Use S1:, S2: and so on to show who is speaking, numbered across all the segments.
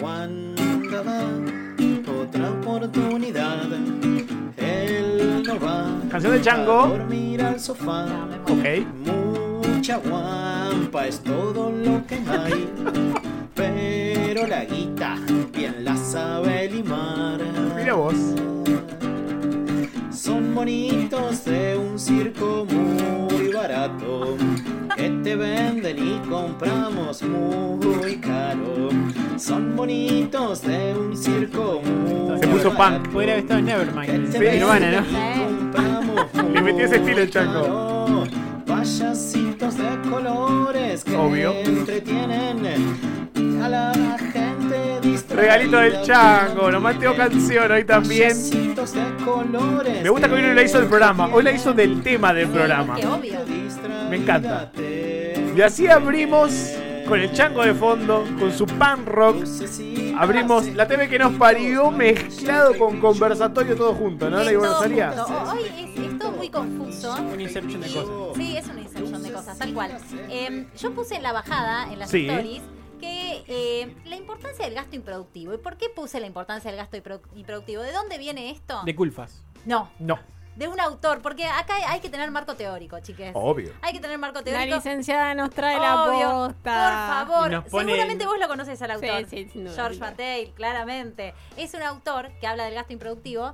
S1: Wanda da otra oportunidad. Él no va
S2: Canción de Chango.
S1: a dormir al sofá.
S2: Ok.
S1: Mucha guampa es todo lo que hay. Pero la guita bien la sabe limar.
S2: Mira vos.
S1: Son bonitos de un circo muy barato que te venden y compramos muy caro. Son bonitos de un circo muy
S2: Se puso punk.
S3: Podría haber estado en Nevermind.
S2: Sí, Nirvana, ¿no? Le metió ese estilo el Chango.
S1: Payasitos de colores que
S2: Obvio.
S1: entretienen a la gente.
S2: Regalito del Chango. Nos mantengo canción hoy también. Me gusta que hoy no la hizo del programa. Hoy la hizo del tema del programa. Me encanta. Y así abrimos con el chango de fondo, con su pan rock. Abrimos la TV que nos parió mezclado con conversatorio todo junto, ¿no? La.
S4: Hoy es, es todo muy confuso.
S3: Un inception de cosas.
S4: Sí, es una inserción de cosas, tal cual. Eh, yo puse en la bajada, en las
S2: Sí.
S4: stories, eh, la importancia del gasto improductivo. ¿Y por qué puse la importancia del gasto impro- improductivo? ¿De dónde viene esto?
S3: De Culfas.
S4: No,
S2: No,
S4: de un autor, porque acá hay, que tener marco teórico, chiques.
S2: obvio.
S4: Hay que tener marco
S5: La
S4: teórico.
S5: licenciada nos trae la
S4: Obvio.
S5: posta.
S4: Por favor, seguramente vos lo conoces al autor.
S5: Sí, sí, sin duda,
S4: George. Bataille, claramente. Es un autor que habla del gasto improductivo,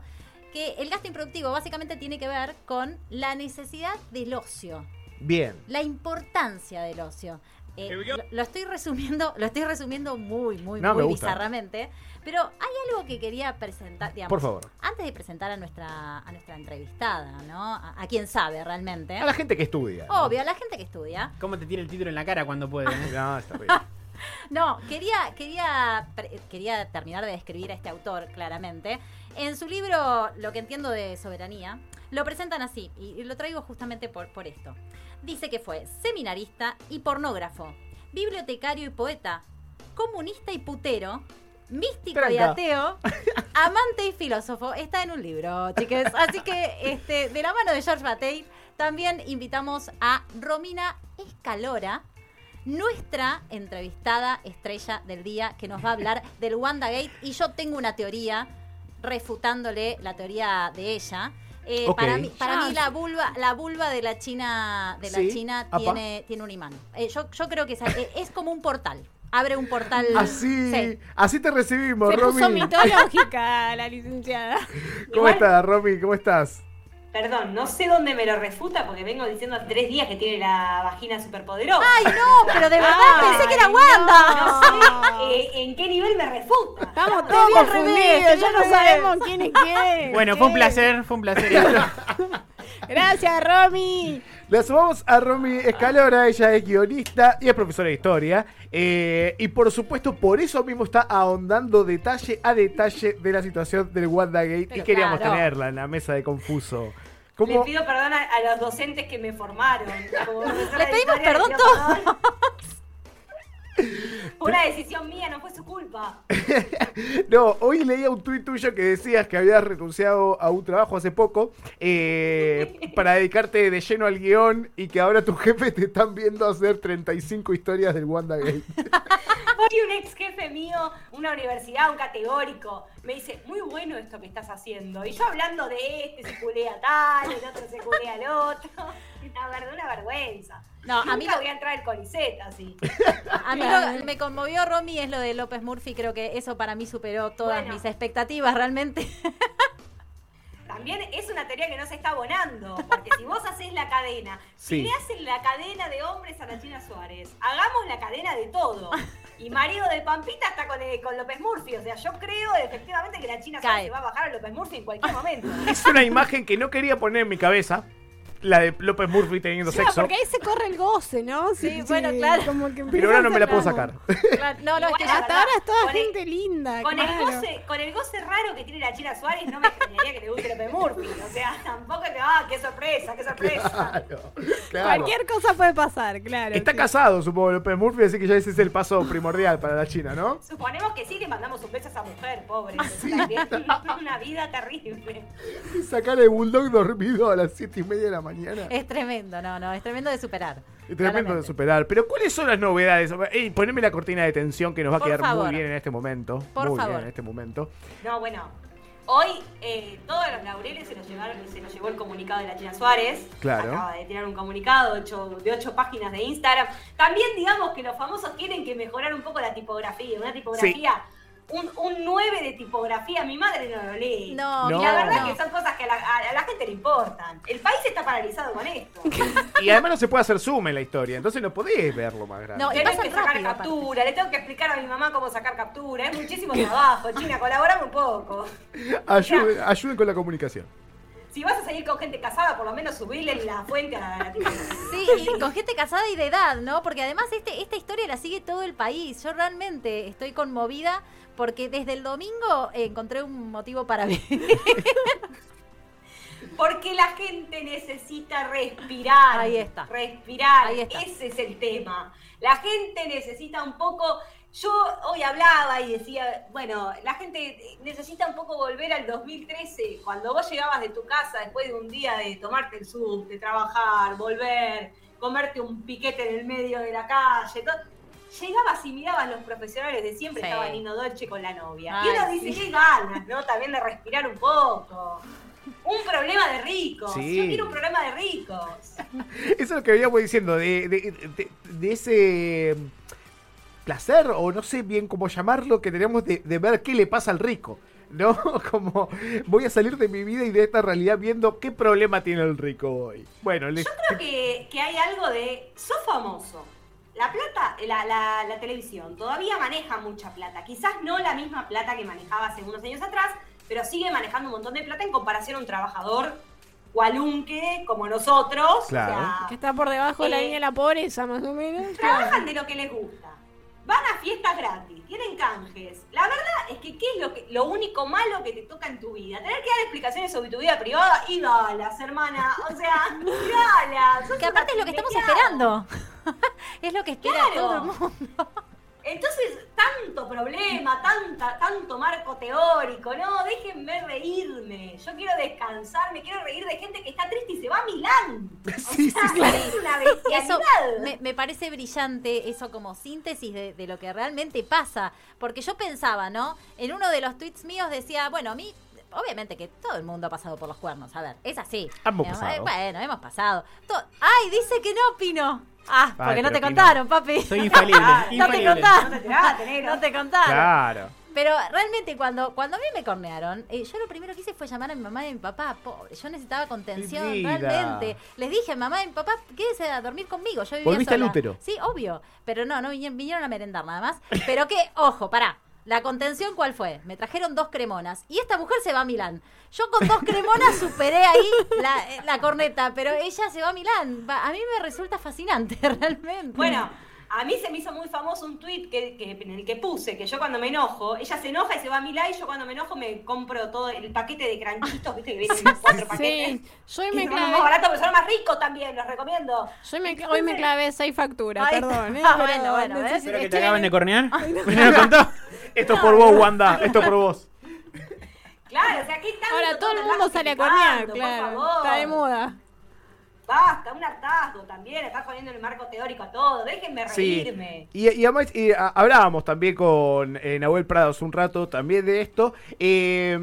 S4: que el gasto improductivo básicamente tiene que ver con la necesidad del ocio,
S2: Bien.
S4: la importancia del ocio. Eh, lo, lo estoy resumiendo, lo estoy resumiendo muy, muy,
S2: No,
S4: muy bizarramente. Pero hay algo que quería presentar, digamos,
S2: Por favor.
S4: antes de presentar a nuestra, a nuestra entrevistada, ¿no? A, a quien sabe realmente.
S2: A la gente que estudia. ¿no?
S4: Obvio, a la gente que estudia.
S3: ¿Cómo te tira el título en la cara cuando puede? eh?
S2: No, está bien.
S4: No, quería, quería, pre- quería terminar de describir a este autor claramente. En su libro Lo que entiendo de soberanía, lo presentan así, y lo traigo justamente por, por esto. Dice que fue seminarista y pornógrafo, bibliotecario y poeta, comunista y putero, místico y ateo, amante y filósofo. Está en un libro, chiques. Así que este, de la mano de George Bataille, también invitamos a Romina Escalora, nuestra entrevistada estrella del día, que nos va a hablar del WandaGate. Y yo tengo una teoría refutándole la teoría de ella. Eh. Para mí, para mí
S5: Ya.
S4: la vulva, la vulva de la China, de la
S2: Sí,
S4: China tiene, tiene un imán. Eh, yo, yo creo que es, eh, es como un portal. Abre un portal.
S2: Así,
S4: Sí.
S2: así te recibimos,
S5: Se puso
S2: Romy.
S5: mitológica la licenciada.
S2: ¿Cómo
S6: Igual-
S2: estás, Romy? ¿Cómo estás?
S6: Perdón, no sé dónde me lo refuta porque vengo diciendo hace tres días que tiene la vagina superpoderosa.
S4: Ay, no, pero de verdad
S5: Ay,
S4: pensé que era. Wanda.
S6: No sé eh, en qué nivel me refuta.
S5: Estamos todos
S4: te
S5: confundidos, ya no sabemos quién es quién.
S3: Bueno, fue un placer, fue un placer.
S5: Gracias, Romy.
S2: Le sumamos a Romy Escalora, ella es guionista y es profesora de historia. eh, y por supuesto, por eso mismo está ahondando detalle a detalle de la situación del WandaGate. y
S4: Pero
S2: queríamos
S4: claro.
S2: tenerla en la mesa de Confuso.
S6: Le
S2: ¿Cómo?
S6: pido perdón a, a los docentes que me formaron. Como profesora
S4: Le
S6: de
S4: pedimos perdón todos.
S6: Fue una decisión mía, no fue su culpa.
S2: No, hoy leía un tuit tuyo que decías que habías renunciado a un trabajo hace poco eh, para dedicarte de lleno al guion y que ahora tus jefes te están viendo hacer 35 historias del WandaGate.
S6: Hoy un ex jefe mío, una universidad, un categórico, me dice, muy bueno esto que estás haciendo. Y yo hablando de este se culea tal, el otro se culea al otro. Una, ver- una vergüenza.
S4: No, a mí lo-
S6: voy a entrar al Conicet así.
S4: A mí lo que me conmovió, Romy, es lo de López Murphy. Creo que eso para mí superó todas
S6: Bueno.
S4: mis expectativas realmente.
S6: También es una teoría que no se está abonando, porque si vos haces la cadena,
S2: Sí.
S6: si le hacen la cadena de hombres a la China Suárez, hagamos la cadena de todo. Y marido de Pampita está con, eh, con López Murphy, o sea, yo creo efectivamente que la China Suárez se va a bajar a López Murphy en cualquier momento.
S2: es una imagen que no quería poner en mi cabeza. La de López Murphy teniendo sexo.
S5: porque ahí se corre el goce, ¿no?
S4: Sí, bueno, claro.
S5: Como que
S2: Pero ahora no me la puedo sacar.
S4: Claro, no, no, es que
S5: Hasta ahora es toda
S6: el-
S5: gente linda,
S6: Con el,
S5: claro.
S6: goce, con el goce raro que tiene la China Suárez, no me extrañaría que le guste López Murphy. O sea, tampoco te va, qué sorpresa, qué sorpresa.
S2: Claro, claro.
S5: Cualquier cosa puede pasar, claro.
S2: Está
S5: sí.
S2: casado, supongo, López Murphy, así que ya ese es el paso primordial para la China, ¿no?
S6: Suponemos que sí le mandamos un beso a esa mujer, pobre.
S2: Ah,
S6: viviendo una vida terrible.
S2: Sacar el bulldog dormido a las siete y media de la mañana.
S4: Es tremendo, no, no, es tremendo de superar.
S2: Tremendo de superar. Pero ¿cuáles son las novedades? Ey, poneme la cortina de tensión que nos va a quedar
S4: favor.
S2: muy bien en este momento.
S4: Por
S2: muy
S4: favor.
S2: bien en este momento.
S6: No, bueno. Hoy eh, todos los laureles se los, llevaron, se los llevó el comunicado de la China Suárez.
S2: Claro.
S6: Acaba de tirar un comunicado ocho- de ocho páginas de Instagram. También digamos que los famosos tienen que mejorar un poco la tipografía. Una tipografía, un, un 9 de tipografía, mi madre no lo lee.
S4: No,
S2: No.
S6: Y la verdad
S4: no.
S6: que son cosas que a la, a- a la gente le importan. El país está paralizado con esto.
S2: Y además no se puede hacer zoom en la historia, entonces no podés verlo más grande.
S4: No, y
S6: Tengo que sacar
S4: rápido, aparte.
S6: captura, le tengo que explicar a mi mamá cómo sacar captura. Es muchísimo trabajo, China, colaborame un poco.
S2: Ayuden, ayuden con la comunicación.
S6: Si vas a seguir con gente casada, por lo menos subirle la fuente a la.
S4: Sí, y con gente casada y de edad, ¿no? Porque además este, esta historia la sigue todo el país. Yo realmente estoy conmovida porque desde el domingo encontré un motivo para vivir.
S6: Porque la gente necesita respirar.
S4: Ahí está.
S6: Respirar.
S4: Ahí está.
S6: Ese es el tema. La gente necesita un poco. Yo hoy hablaba y decía, bueno, la gente necesita un poco volver al 2013, cuando vos llegabas de tu casa después de un día de tomarte el sub, de trabajar, volver, comerte un piquete en el medio de la calle, todo. Llegabas y mirabas los profesionales de siempre,
S4: Sí.
S6: estaba Nino Dolce con la novia. y
S4: Ay,
S6: uno dice,
S4: sí.
S6: qué ganas, ¿no? También de respirar un poco. Un problema de ricos.
S2: Sí.
S6: Yo quiero un programa de ricos.
S2: Eso es lo que veníamos diciendo, de, de- de- de ese placer, o no sé bien cómo llamarlo, que tenemos de, de ver qué le pasa al rico. ¿No? Como voy a salir de mi vida y de esta realidad viendo qué problema tiene el rico hoy. Bueno, les-
S6: Creo que, que hay algo de. Sos famoso. La plata, la, la- la televisión todavía maneja mucha plata. Quizás no la misma plata que manejaba hace unos años atrás, pero sigue manejando un montón de plata en comparación a un trabajador cualunque como nosotros.
S2: Claro.
S6: O sea,
S5: Que está por debajo de la
S6: Eh,
S5: línea de la pobreza, más o menos.
S6: trabajan de lo que les gusta. Van a fiestas gratis, tienen canjes. La verdad es que ¿qué es lo, que, lo único malo que te toca en tu vida? Tener que dar explicaciones sobre tu vida privada y dalas, hermana. O sea, dalas.
S4: Que aparte es lo que estamos esperando. es lo que espera
S6: Claro.
S4: todo el mundo.
S6: Entonces, tanto problema, tanta, tanto marco teórico, no, déjenme reírme. Yo quiero descansar, me quiero reír de gente que está triste y se va a Milán. O
S2: Sí,
S6: sea,
S2: sí, sí.
S6: Es una
S4: Eso me parece brillante, eso como síntesis de, de lo que realmente pasa. Porque yo pensaba, ¿no? En uno de los tweets míos decía, bueno, a mí, obviamente que todo el mundo ha pasado por los cuernos. A ver, es así.
S2: Hemos
S4: Eh,
S2: pasado.
S4: bueno, hemos pasado. Ay, dice que no, Pino. Ah, porque no te contaron, papi.
S3: Soy infalible.
S4: no te
S3: infalible.
S4: contaron.
S6: No te enteraste, negro.
S4: No te contaron.
S2: claro.
S4: Pero realmente cuando, cuando a mí me cornearon, eh, yo lo primero que hice fue llamar a mi mamá y a mi papá, pobre, yo necesitaba contención,
S2: vida.
S4: realmente. Les dije, mamá y mi papá, quédese a dormir conmigo, yo vivía
S2: ¿Volviste al útero?
S4: Sí, obvio, pero no, no vinieron, vinieron a merendar nada más. Pero que, ojo, pará, la contención cuál fue? Me trajeron dos cremonas y esta mujer se va a Milán. Yo con dos cremonas superé ahí la, eh, la corneta, pero ella se va a Milán. A mí me resulta fascinante, realmente.
S6: Bueno, a mí se me hizo muy famoso un tweet que, que- en el que puse que yo cuando me enojo, ella se enoja y se va a Milán y yo cuando me enojo me compro todo el paquete de cranchitos, viste que vienen cuatro paquetes.
S5: Sí, yo hoy me
S6: son más baratos, pero son más ricos también, los recomiendo.
S5: yo me hoy me clavé seis facturas,
S4: Ay,
S5: perdón. ¿eh?
S4: ah,
S5: pero
S4: bueno, bueno,
S3: ¿Espero que te acaban de cornear? ¿Me lo contó?
S2: Esto por vos, Wanda. Esto por vos.
S6: Claro, o sea, ¿qué tanto
S5: Ahora todo el mundo sale a cornear, claro.
S6: favor?
S5: Está de moda.
S6: Basta, un hartazgo también, estás poniendo el marco teórico a todo, déjenme
S2: Sí.
S6: reírme.
S2: Y, y además y, a- hablábamos también con eh, Nahuel Prados un rato también de esto. eh,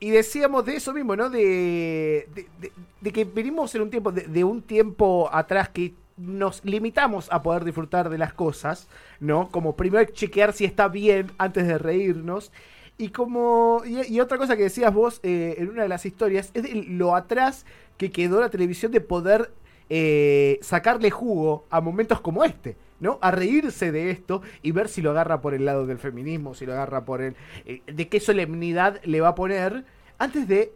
S2: y decíamos de eso mismo, ¿no? De, de, de- de que venimos en un tiempo, de, de un tiempo atrás que nos limitamos a poder disfrutar de las cosas, ¿no? Como primero chequear si está bien antes de reírnos. Y como. Y, otra cosa que decías vos eh, en una de las historias es de lo atrás que quedó la televisión de poder eh, sacarle jugo a momentos como este, ¿no? A reírse de esto y ver si lo agarra por el lado del feminismo, si lo agarra por el. eh, de qué solemnidad le va a poner antes de.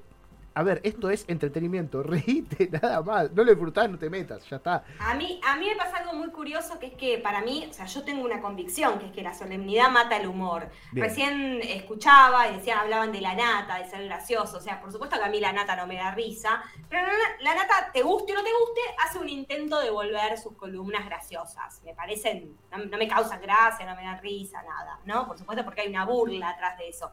S2: A ver, esto es entretenimiento, reíte, nada más. No lo disfrutás, no te metas, ya está.
S6: A mí, a mí me pasa algo muy curioso que es que para mí, o sea, yo tengo una convicción que es que la solemnidad mata el humor.
S2: Bien.
S6: Recién escuchaba y decían, hablaban de la nata, de ser gracioso. O sea, por supuesto que a mí la nata no me da risa, pero la, la nata, te guste o no te guste, hace un intento de volver sus columnas graciosas. Me parecen, no, no me causan gracia, no me dan risa, nada, ¿no? Por supuesto porque hay una burla atrás de eso.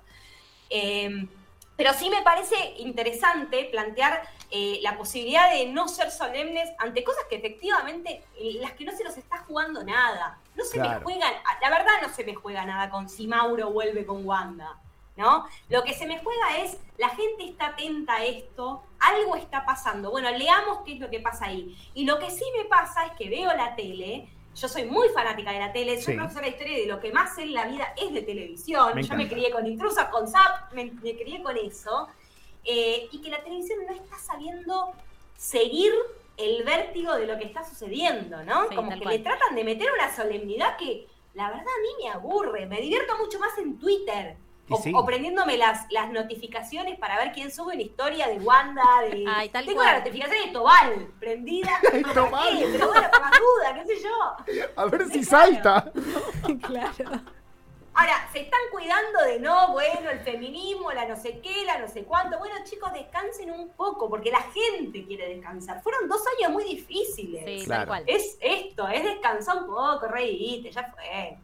S6: Eh, Pero sí me parece interesante plantear eh, la posibilidad de no ser solemnes ante cosas que efectivamente, eh, las que no se nos está jugando nada. No se me juegan, la verdad no se me juega nada con si Mauro vuelve con Wanda. ¿No? Lo que se me juega es, la gente está atenta a esto, algo está pasando. Bueno, leamos qué es lo que pasa ahí. Y lo que sí me pasa es que veo la tele, yo soy muy fanática de la tele, soy
S2: Sí.
S6: profesora de historia y de lo que más sé en la vida es de televisión.
S2: Me
S6: yo me crié con intrusos, con Zap, me, me crié con eso. Eh, y que la televisión no está sabiendo seguir el vértigo de lo que está sucediendo, ¿no?
S4: Sí,
S6: Como que
S4: cual.
S6: le tratan de meter una solemnidad que la verdad a mí me aburre. Me divierto mucho más en Twitter. O,
S2: sí.
S6: o prendiéndome las, las notificaciones para ver quién sube una historia de Wanda. De...
S4: Ay, tal
S6: Tengo
S4: cual.
S6: la notificación de Tobal prendida.
S2: Tobal.
S6: qué, Pero bueno, por las dudas, qué sé yo.
S2: A ver si
S6: Claro.
S2: salta.
S5: claro.
S6: Ahora, se están cuidando de no, bueno, el feminismo, la no sé qué, la no sé cuánto. Bueno, chicos, descansen un poco, porque la gente quiere descansar. Fueron dos años muy difíciles.
S4: Sí,
S2: Claro.
S4: tal cual.
S6: Es esto, es descansar un poco, reírte, ya fue.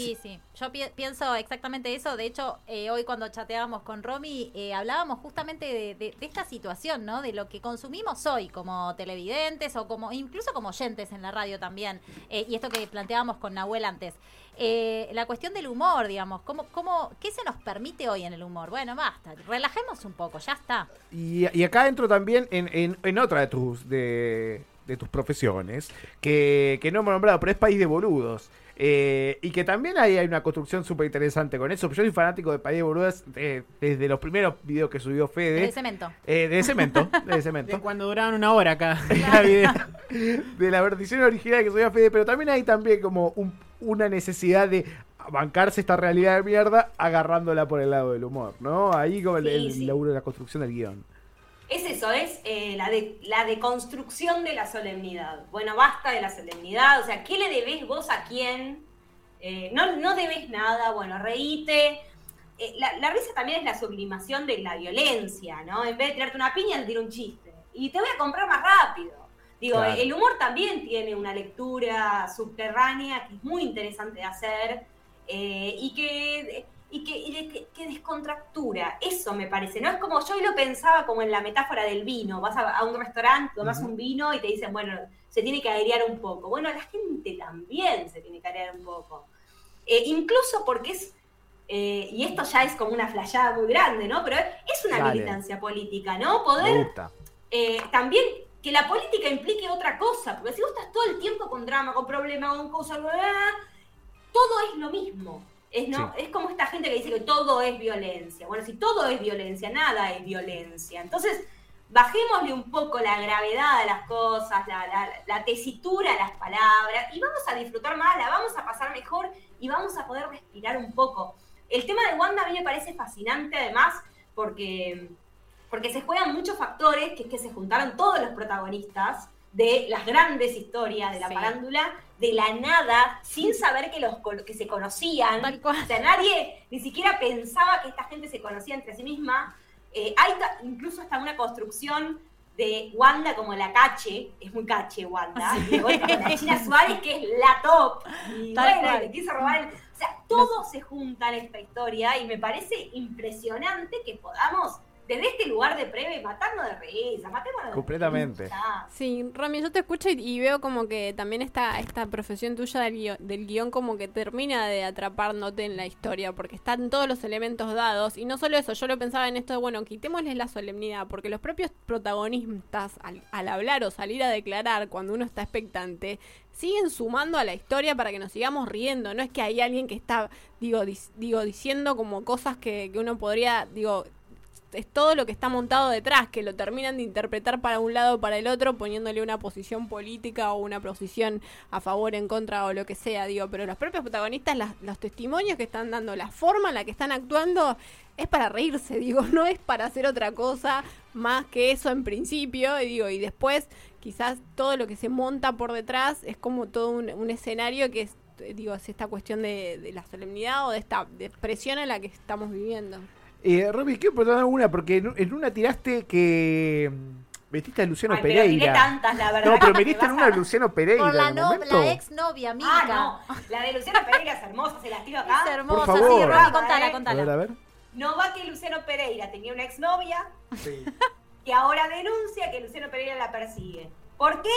S4: Sí, sí. Yo pi- pienso exactamente eso. De hecho, eh, hoy cuando chateábamos con Romy, eh, hablábamos justamente de, de- de esta situación, ¿no? De lo que consumimos hoy como televidentes o como incluso como oyentes en la radio también. Eh, y esto que planteábamos con Nahuel antes. Eh, la cuestión del humor, digamos. ¿cómo, cómo, ¿Qué se nos permite hoy en el humor? Bueno, basta. Relajemos un poco, ya está.
S2: Y, y acá entro también en, en- en otra de tus de, de tus profesiones, que, que no hemos nombrado, pero es País de Boludos. Eh, y que también ahí hay una construcción súper interesante con eso. Yo soy fanático de País de Boludos eh, desde los primeros videos que subió Fede.
S4: De cemento.
S2: Eh, de cemento, de
S3: De
S2: cemento.
S3: cuando duraban una hora acá.
S2: de la versión original que subía Fede, pero también hay también como un- una necesidad de bancarse esta realidad de mierda agarrándola por el lado del humor, ¿no? Ahí como el,
S6: Sí,
S2: el
S6: sí.
S2: laburo de la construcción del guion.
S6: Es eso, es eh, la, de, la deconstrucción de la solemnidad. Bueno, basta de la solemnidad, o sea, ¿qué le debes vos a quién? Eh, no, no debes nada, bueno, reíte. Eh, la, la risa también es la sublimación de la violencia, ¿no? En vez de tirarte una piña, tiro un chiste. Y te voy a comprar más rápido. Digo,
S2: Claro.
S6: el humor también tiene una lectura subterránea que es muy interesante de hacer eh, y que y que, y de- que, que descontractura. Eso me parece. No es como yo hoy lo pensaba como en la metáfora del vino. Vas a, a un restaurante, tomas un vino y te dicen, bueno, se tiene que airear un poco. Bueno, la gente también se tiene que airear un poco. Eh, incluso porque es. eh, y esto ya es como una flayada muy grande, ¿no? Pero es una
S2: Dale.
S6: militancia política, ¿no? Poder eh, también que la política implique otra cosa, porque si vos estás todo el tiempo con drama, con problemas, con cosas, todo es lo mismo. Es, ¿no? es como esta gente que dice que todo es violencia. Bueno, si todo es violencia, nada es violencia. Entonces, bajémosle un poco la gravedad a las cosas, la, la- la tesitura a las palabras, y vamos a disfrutar más, la vamos a pasar mejor y vamos a poder respirar un poco. El tema de Wanda a mí me parece fascinante además, porque porque se juegan muchos factores, que es que se juntaron todos los protagonistas de las grandes historias de la
S4: Sí.
S6: parándula, de la nada, sin saber que, los, que se conocían. O sea, nadie ni siquiera pensaba que esta gente se conocía entre sí misma. Eh, hay incluso hasta una construcción de Wanda como la cache, es muy cache Wanda, y de vuelta con la China Suárez que es la top, y
S4: Tal
S6: bueno, le quiso robar el- O sea, todo se junta en esta historia y me parece impresionante que podamos, desde este lugar de previa, matarnos de risa, matémonos de
S2: Completamente.
S6: risa.
S5: Sí, Romy, yo te escucho y, y veo como que también esta, esta profesión tuya del guion, del guion como que termina de atrapándote en la historia, porque están todos los elementos dados. Y no solo eso, yo lo pensaba en esto de, bueno, quitémosles la solemnidad, porque los propios protagonistas, al, al hablar o salir a declarar cuando uno está expectante, siguen sumando a la historia para que nos sigamos riendo. No es que hay alguien que está, digo, dis- digo diciendo como cosas que, que uno podría, digo, es todo lo que está montado detrás, que lo terminan de interpretar para un lado o para el otro, poniéndole una posición política o una posición a favor, en contra o lo que sea, digo, pero los propios protagonistas, las- los testimonios que están dando, la forma en la que están actuando, es para reírse, digo, no es para hacer otra cosa más que eso en principio, y digo, y después quizás todo lo que se monta por detrás es como todo un, un escenario que es, digo, es esta cuestión de, de la solemnidad o de esta de presión en la que estamos viviendo.
S2: Eh, Romy, quiero preguntar una, porque en, en una tiraste que mm, metiste a Luciano
S6: Ay, pero tiré
S2: Pereira.
S6: tantas, la verdad.
S2: No, pero metiste en una
S6: a-
S2: Luciano Pereira.
S4: Por la, no, la ex novia, Mica.
S6: Ah, no. La de Luciana Pereira es hermosa, se las tiro acá.
S4: Es hermosa,
S2: Por
S4: sí,
S2: favor.
S4: Romy, contala,
S6: A ver,
S2: A ver,
S4: contala.
S2: a ver.
S6: no va que Luciano Pereira tenía una exnovia
S2: Sí.
S6: que ahora denuncia que Luciano Pereira la persigue. ¿Por qué?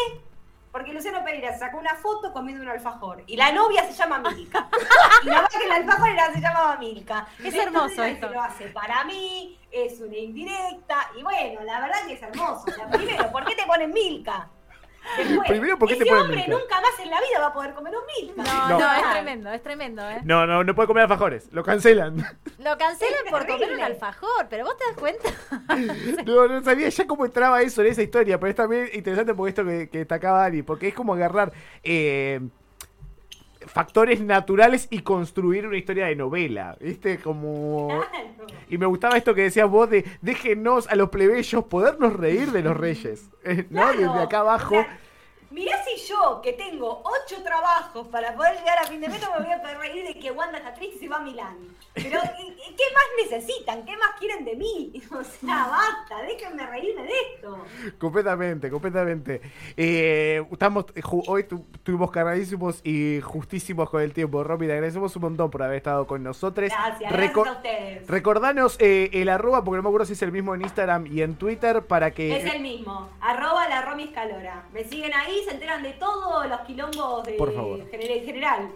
S6: Porque Luciano Pereira sacó una foto comiendo un alfajor y la novia se llama Milka. y va que el alfajor era, se llamaba Milka.
S4: Es
S6: Entonces
S4: hermoso esto.
S6: Lo hace para mí, es una indirecta. Y bueno, la verdad que es hermoso. O sea, primero, ¿por qué te ponen Milka? Después,
S2: Primero, ¿por qué te
S6: ese
S2: ponen
S6: hombre
S2: Milka?
S6: nunca más en la vida va a poder comer un Milka.
S4: No,
S2: No.
S4: no, es tremendo, es tremendo, ¿eh?
S2: No, no, no puede comer alfajores. Lo cancelan.
S4: Lo cancelan
S6: Es
S4: por comer un alfajor, pero vos te das cuenta.
S2: No, no sabía ya cómo entraba eso en esa historia, pero es también interesante por esto que, que destacaba Ari, porque es como agarrar eh, factores naturales y construir una historia de novela, ¿viste? Como...
S6: Claro.
S2: Y me gustaba esto que decías vos de déjenos a los plebeyos podernos reír de los reyes, ¿no?
S6: Claro.
S2: Desde acá abajo.
S6: O sea, mirá si yo, que tengo ocho trabajos para poder llegar a fin de mes, me voy a reír de que Wanda está triste y se va a Milán. Pero, ¿y- y ¿qué más necesitan? ¿Qué más quieren de mí? O sea, basta, déjenme reírme de esto.
S2: Completamente, completamente. Eh, estamos, ju- hoy tu- estuvimos cargadísimos y justísimos con el tiempo. Romy, te agradecemos un montón por haber estado con nosotros.
S6: Gracias,
S2: Reco-
S6: gracias a ustedes.
S2: Recordanos eh, el arroba, porque no me acuerdo si es el mismo en Instagram y en Twitter, para que...
S6: Es el mismo, arroba la Romy Escalora. Me siguen ahí, se enteran de todos los quilombos de
S2: Por favor.
S6: en general.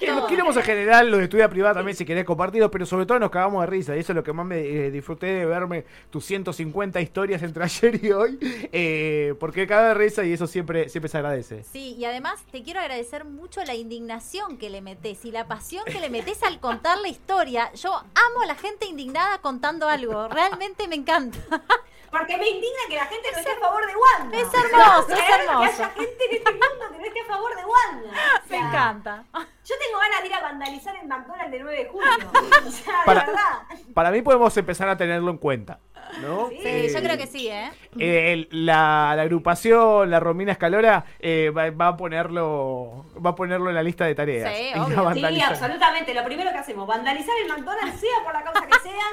S2: Los queremos en general, los de estudia privada también si querés compartirlos, pero sobre todo nos cagamos de risa. Y eso es lo que más me eh, disfruté de verme tus 150 historias entre ayer y hoy. eh, porque caga de risa y eso siempre, siempre se agradece.
S4: Sí, y además te quiero agradecer mucho la indignación que le metes y la pasión que le metes al contar la historia. Yo amo a la gente indignada contando algo, realmente me encanta.
S6: Porque me indigna que la gente no esté a favor de Wanda.
S4: Es hermoso, es
S6: que
S4: hermoso.
S6: haya gente en este mundo que no esté a favor de Wanda. O
S4: Me encanta.
S6: Yo tengo ganas de ir a vandalizar el McDonald's de 9 de julio. O sea,
S2: Para-
S6: de verdad.
S2: Para mí podemos empezar a tenerlo en cuenta. ¿no?
S6: Sí,
S4: Sí,
S2: Eh,
S4: yo creo que sí, ¿eh?
S2: eh, el- la, la agrupación, la Romina Escalora, eh, va, va a ponerlo va a ponerlo en la lista de tareas.
S4: Sí.
S6: Sí, absolutamente. Lo primero que hacemos, vandalizar el McDonald's, sea por la causa que sea,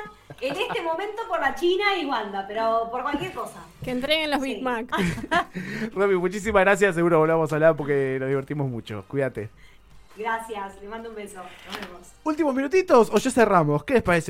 S6: en este momento por la China y Wanda, pero por cualquier cosa.
S5: Que entreguen los
S6: Sí.
S5: Big Mac.
S2: Romy, muchísimas gracias. Seguro volvamos a hablar porque nos divertimos mucho. Cuídate.
S6: Gracias, le mando un beso. Nos vemos.
S2: Últimos minutitos o ya cerramos. ¿Qué les parece?